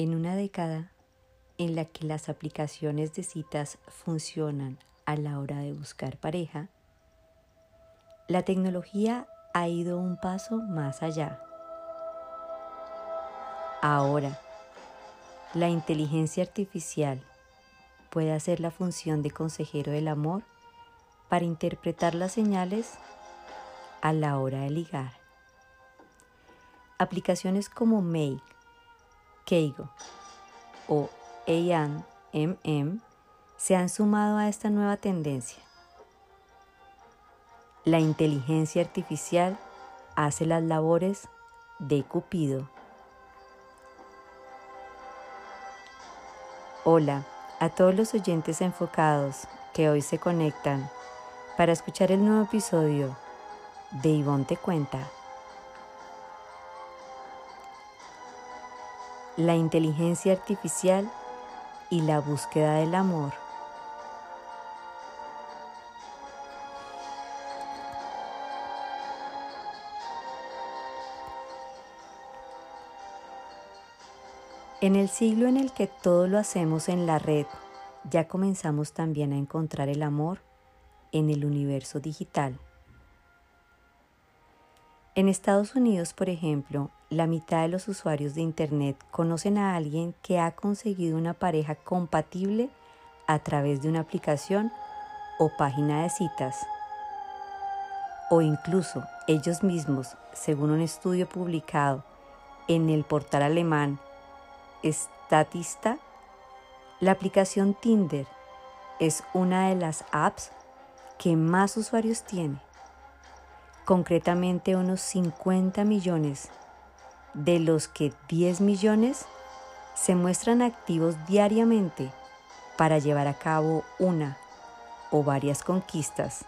En una década en la que las aplicaciones de citas funcionan a la hora de buscar pareja, la tecnología ha ido un paso más allá. Ahora, la inteligencia artificial puede hacer la función de consejero del amor para interpretar las señales a la hora de ligar. Aplicaciones como Mail, Keigo o Ayan MM se han sumado a esta nueva tendencia. La inteligencia artificial hace las labores de Cupido. Hola a todos los oyentes enfocados que hoy se conectan para escuchar el nuevo episodio de Ivonne Te Cuenta. La inteligencia artificial y la búsqueda del amor. En el siglo en el que todo lo hacemos en la red, ya comenzamos también a encontrar el amor en el universo digital. En Estados Unidos, por ejemplo, la mitad de los usuarios de Internet conocen a alguien que ha conseguido una pareja compatible a través de una aplicación o página de citas. O incluso ellos mismos, según un estudio publicado en el portal alemán Statista, la aplicación Tinder es una de las apps que más usuarios tiene, concretamente unos 50 millones, de los que 10 millones se muestran activos diariamente para llevar a cabo una o varias conquistas,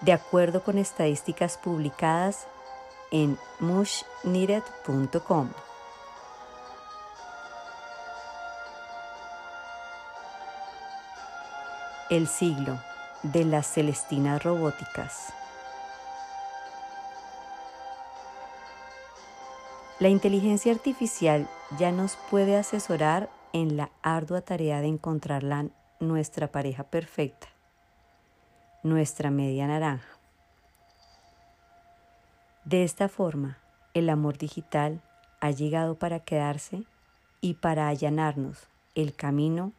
de acuerdo con estadísticas publicadas en mushneeded.com. El siglo de las Celestinas robóticas. La inteligencia artificial ya nos puede asesorar en la ardua tarea de encontrar la, nuestra pareja perfecta, nuestra media naranja. De esta forma, el amor digital ha llegado para quedarse y para allanarnos el camino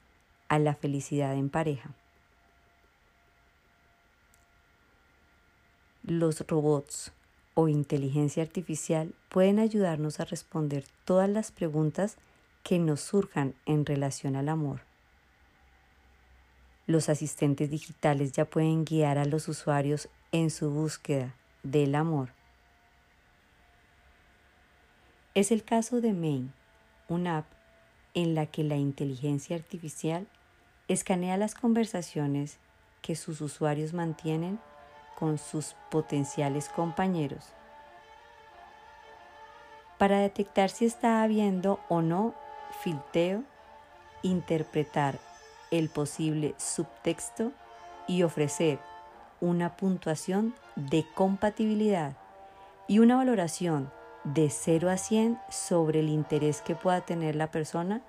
a la felicidad en pareja. Los robots o inteligencia artificial pueden ayudarnos a responder todas las preguntas que nos surjan en relación al amor. Los asistentes digitales ya pueden guiar a los usuarios en su búsqueda del amor. Es el caso de Main, una app en la que la inteligencia artificial escanea las conversaciones que sus usuarios mantienen con sus potenciales compañeros para detectar si está habiendo o no filteo, interpretar el posible subtexto y ofrecer una puntuación de compatibilidad y una valoración de 0 a 100 sobre el interés que pueda tener la persona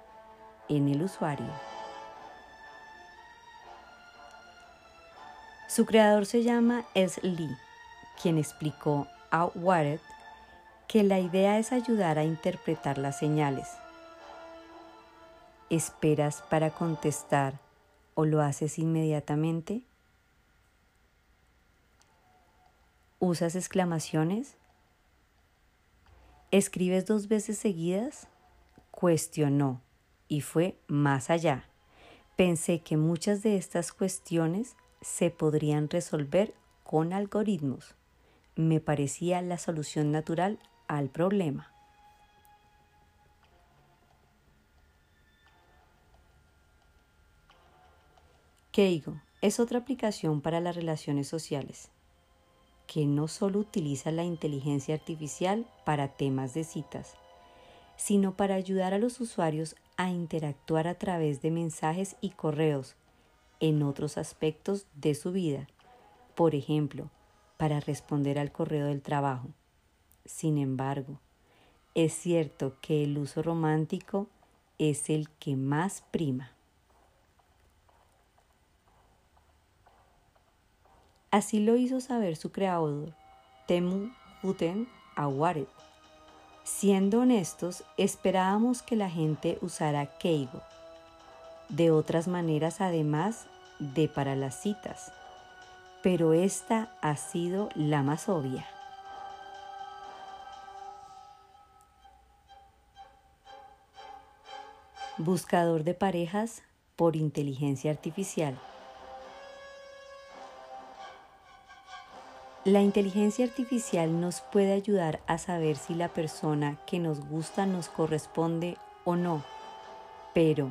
en el usuario. Su creador se llama Es Lee, quien explicó a Wired que la idea es ayudar a interpretar las señales. ¿Esperas para contestar o lo haces inmediatamente? ¿Usas exclamaciones? ¿Escribes dos veces seguidas? Cuestionó y fue más allá. Pensé que muchas de estas cuestiones se podrían resolver con algoritmos. Me parecía la solución natural al problema. Keigo es otra aplicación para las relaciones sociales que no solo utiliza la inteligencia artificial para temas de citas, sino para ayudar a los usuarios a interactuar a través de mensajes y correos en otros aspectos de su vida, por ejemplo, para responder al correo del trabajo. Sin embargo, es cierto que el uso romántico es el que más prima. Así lo hizo saber su creador, Temu Uten Awaret. Siendo honestos, esperábamos que la gente usara Keigo. De otras maneras, además de para las citas. Pero esta ha sido la más obvia. Buscador de parejas por inteligencia artificial. La inteligencia artificial nos puede ayudar a saber si la persona que nos gusta nos corresponde o no, pero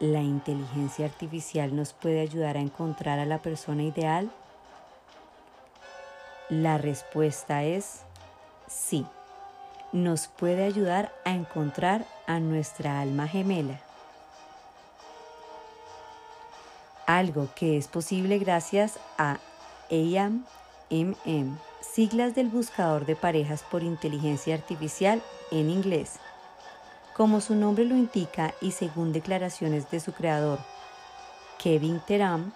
¿la inteligencia artificial nos puede ayudar a encontrar a la persona ideal? La respuesta es sí. Nos puede ayudar a encontrar a nuestra alma gemela. Algo que es posible gracias a AM siglas del buscador de parejas por inteligencia artificial en inglés. Como su nombre lo indica y según declaraciones de su creador, Kevin Teram,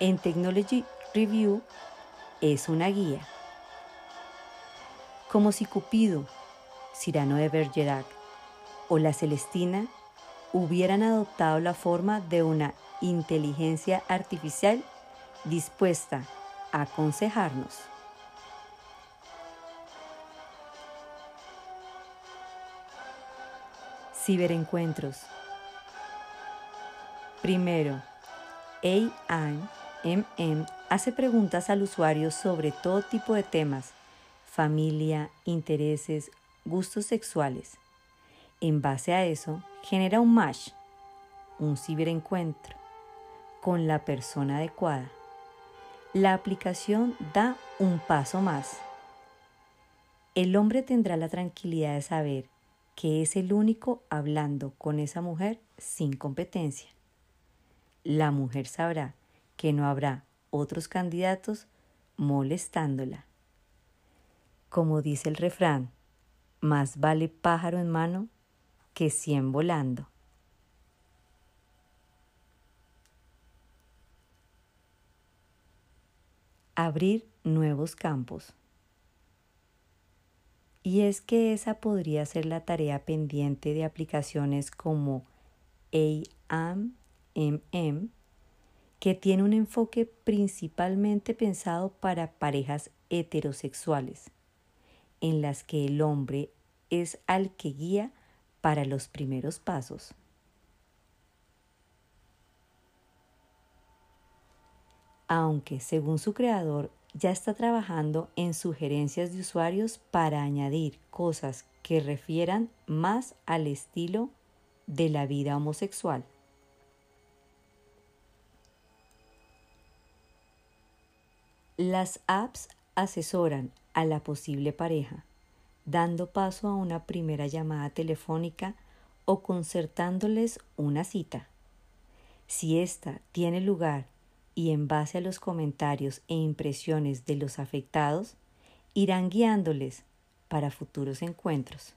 en Technology Review es una guía. Como si Cupido, Cirano de Bergerac o la Celestina hubieran adoptado la forma de una inteligencia artificial dispuesta aconsejarnos. Ciberencuentros. Primero, AIMM hace preguntas al usuario sobre todo tipo de temas, familia, intereses, gustos sexuales. En base a eso, genera un match, un ciberencuentro, con la persona adecuada la aplicación da un paso más. El hombre tendrá la tranquilidad de saber que es el único hablando con esa mujer sin competencia. La mujer sabrá que no habrá otros candidatos molestándola. Como dice el refrán, más vale pájaro en mano que cien volando. abrir nuevos campos. Y es que esa podría ser la tarea pendiente de aplicaciones como AMMM, que tiene un enfoque principalmente pensado para parejas heterosexuales, en las que el hombre es al que guía para los primeros pasos. aunque según su creador ya está trabajando en sugerencias de usuarios para añadir cosas que refieran más al estilo de la vida homosexual. Las apps asesoran a la posible pareja, dando paso a una primera llamada telefónica o concertándoles una cita. Si ésta tiene lugar y en base a los comentarios e impresiones de los afectados, irán guiándoles para futuros encuentros.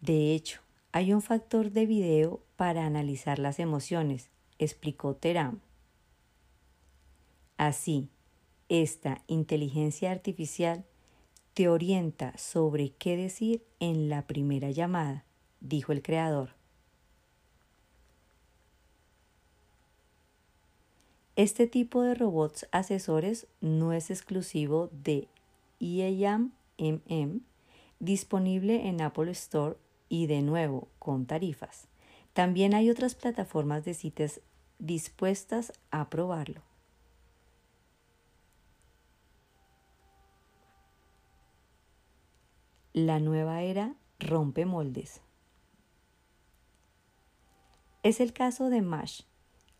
De hecho, hay un factor de video para analizar las emociones, explicó Teram. Así, esta inteligencia artificial te orienta sobre qué decir en la primera llamada, dijo el creador. Este tipo de robots asesores no es exclusivo de IAM MM, disponible en Apple Store y de nuevo con tarifas. También hay otras plataformas de citas dispuestas a probarlo. La nueva era rompe moldes. Es el caso de Mash,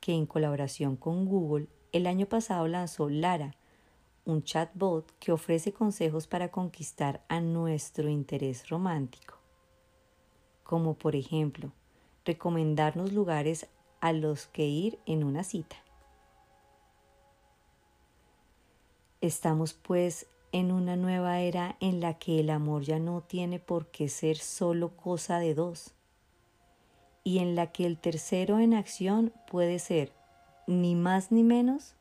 que en colaboración con Google el año pasado lanzó Lara, un chatbot que ofrece consejos para conquistar a nuestro interés romántico, como por ejemplo recomendarnos lugares a los que ir en una cita. Estamos pues en una nueva era en la que el amor ya no tiene por qué ser solo cosa de dos y en la que el tercero en acción puede ser ni más ni menos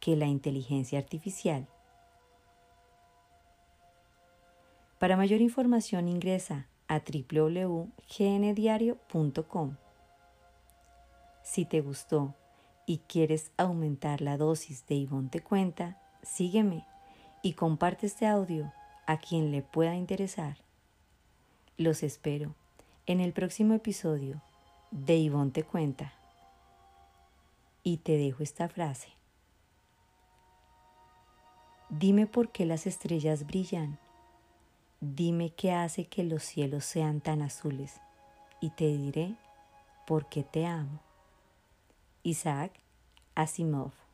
que la inteligencia artificial. Para mayor información ingresa a www.gndiario.com. Si te gustó y quieres aumentar la dosis de Ivonne Te Cuenta, sígueme y comparte este audio a quien le pueda interesar. Los espero en el próximo episodio de Ivonne Te Cuenta. Y te dejo esta frase. Dime por qué las estrellas brillan. Dime qué hace que los cielos sean tan azules. Y te diré por qué te amo. Isaac Asimov